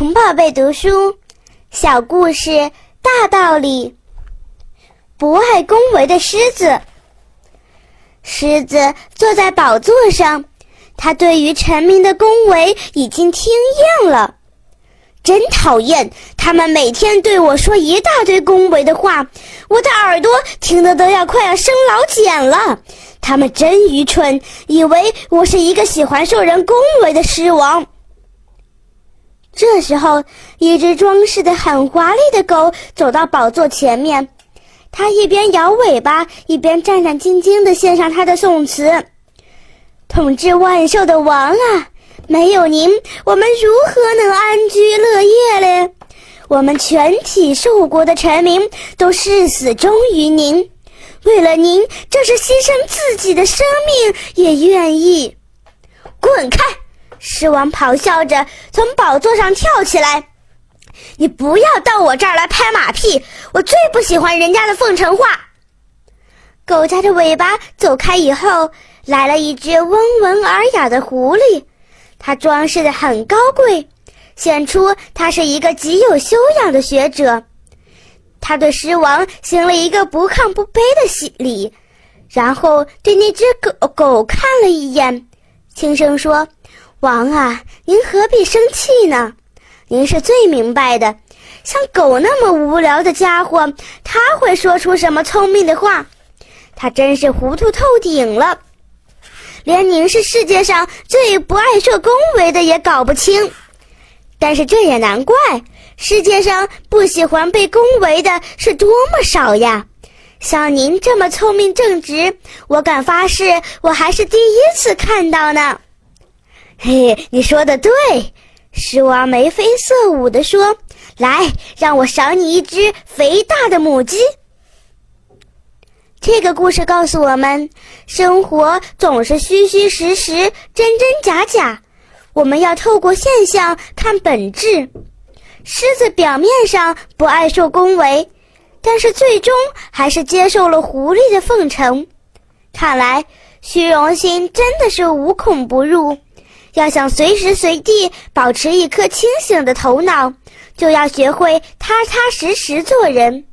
童宝贝读书，小故事大道理。不爱恭维的狮子。狮子坐在宝座上，他对于臣民的恭维已经听厌了。真讨厌，他们每天对我说一大堆恭维的话，我的耳朵听得都要快要生老茧了。他们真愚蠢，以为我是一个喜欢受人恭维的狮王。这时候，一只装饰的很华丽的狗走到宝座前面，它一边摇尾巴，一边战战兢兢地献上它的颂词：“统治万兽的王啊，没有您，我们如何能安居乐业嘞？我们全体兽国的臣民都誓死忠于您，为了您，就是牺牲自己的生命也愿意。滚开！”狮王咆哮着从宝座上跳起来：“你不要到我这儿来拍马屁！我最不喜欢人家的奉承话。”狗夹着尾巴走开以后，来了一只温文尔雅的狐狸，它装饰的很高贵，显出它是一个极有修养的学者。他对狮王行了一个不亢不卑的洗礼，然后对那只狗狗看了一眼，轻声说。王啊，您何必生气呢？您是最明白的。像狗那么无聊的家伙，他会说出什么聪明的话？他真是糊涂透顶了，连您是世界上最不爱受恭维的也搞不清。但是这也难怪，世界上不喜欢被恭维的是多么少呀！像您这么聪明正直，我敢发誓，我还是第一次看到呢。嘿，你说的对，狮王眉飞色舞地说：“来，让我赏你一只肥大的母鸡。”这个故事告诉我们，生活总是虚虚实实、真真假假，我们要透过现象看本质。狮子表面上不爱受恭维，但是最终还是接受了狐狸的奉承。看来，虚荣心真的是无孔不入。要想随时随地保持一颗清醒的头脑，就要学会踏踏实实做人。